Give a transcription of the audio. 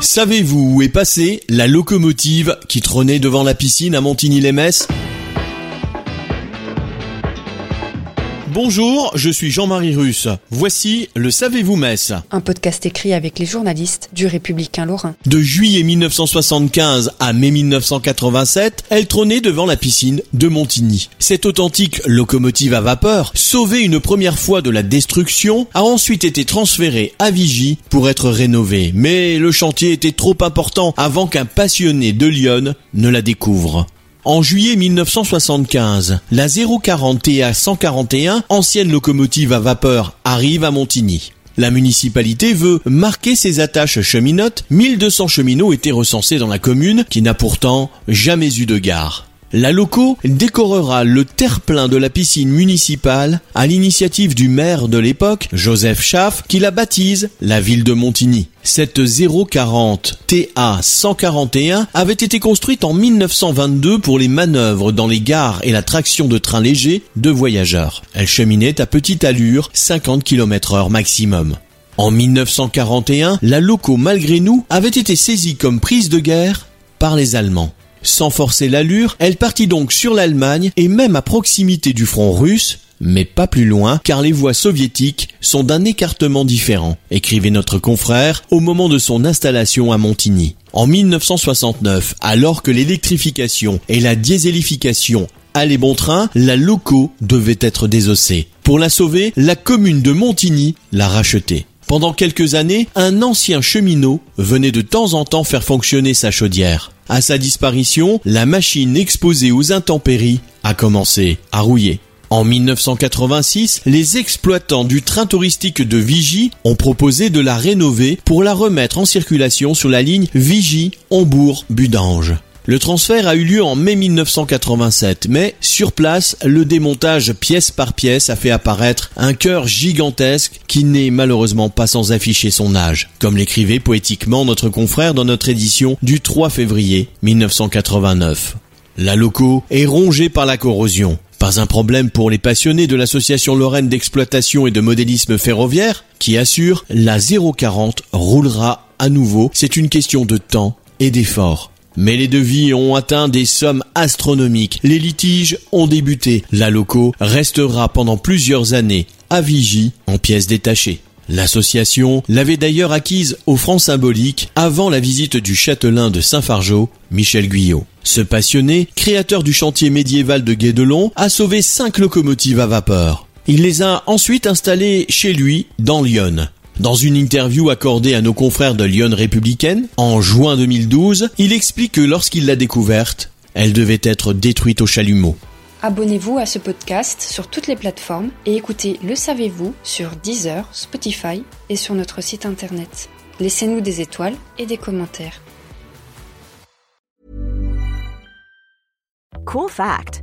Savez-vous où est passée la locomotive qui trônait devant la piscine à Montigny-les-Metz Bonjour, je suis Jean-Marie Russe. Voici le Savez-vous Metz Un podcast écrit avec les journalistes du Républicain Lorrain. De juillet 1975 à mai 1987, elle trônait devant la piscine de Montigny. Cette authentique locomotive à vapeur, sauvée une première fois de la destruction, a ensuite été transférée à Vigy pour être rénovée. Mais le chantier était trop important avant qu'un passionné de Lyon ne la découvre. En juillet 1975, la 040 TA 141, ancienne locomotive à vapeur, arrive à Montigny. La municipalité veut marquer ses attaches cheminotes. 1200 cheminots étaient recensés dans la commune, qui n'a pourtant jamais eu de gare. La loco décorera le terre-plein de la piscine municipale à l'initiative du maire de l'époque, Joseph Schaff, qui la baptise la ville de Montigny. Cette 040 TA 141 avait été construite en 1922 pour les manœuvres dans les gares et la traction de trains légers de voyageurs. Elle cheminait à petite allure, 50 km heure maximum. En 1941, la loco malgré nous avait été saisie comme prise de guerre par les Allemands. Sans forcer l'allure, elle partit donc sur l'Allemagne et même à proximité du front russe, mais pas plus loin car les voies soviétiques sont d'un écartement différent, écrivait notre confrère au moment de son installation à Montigny. En 1969, alors que l'électrification et la dieselification allaient bon train, la loco devait être désossée. Pour la sauver, la commune de Montigny l'a rachetée. Pendant quelques années, un ancien cheminot venait de temps en temps faire fonctionner sa chaudière. À sa disparition, la machine exposée aux intempéries a commencé à rouiller. En 1986, les exploitants du train touristique de Vigy ont proposé de la rénover pour la remettre en circulation sur la ligne Vigy-Hambourg-Budange. Le transfert a eu lieu en mai 1987, mais sur place, le démontage pièce par pièce a fait apparaître un cœur gigantesque qui n'est malheureusement pas sans afficher son âge, comme l'écrivait poétiquement notre confrère dans notre édition du 3 février 1989. La loco est rongée par la corrosion. Pas un problème pour les passionnés de l'association lorraine d'exploitation et de modélisme ferroviaire, qui assure la 040 roulera à nouveau. C'est une question de temps et d'effort. Mais les devis ont atteint des sommes astronomiques. Les litiges ont débuté. La loco restera pendant plusieurs années à Vigie en pièces détachées. L'association l'avait d'ailleurs acquise au franc symbolique avant la visite du châtelain de Saint-Fargeau, Michel Guyot. Ce passionné, créateur du chantier médiéval de Guédelon, a sauvé cinq locomotives à vapeur. Il les a ensuite installées chez lui, dans Lyon. Dans une interview accordée à nos confrères de Lyon Républicaine, en juin 2012, il explique que lorsqu'il l'a découverte, elle devait être détruite au chalumeau. Abonnez-vous à ce podcast sur toutes les plateformes et écoutez Le Savez-vous sur Deezer, Spotify et sur notre site internet. Laissez-nous des étoiles et des commentaires. Cool fact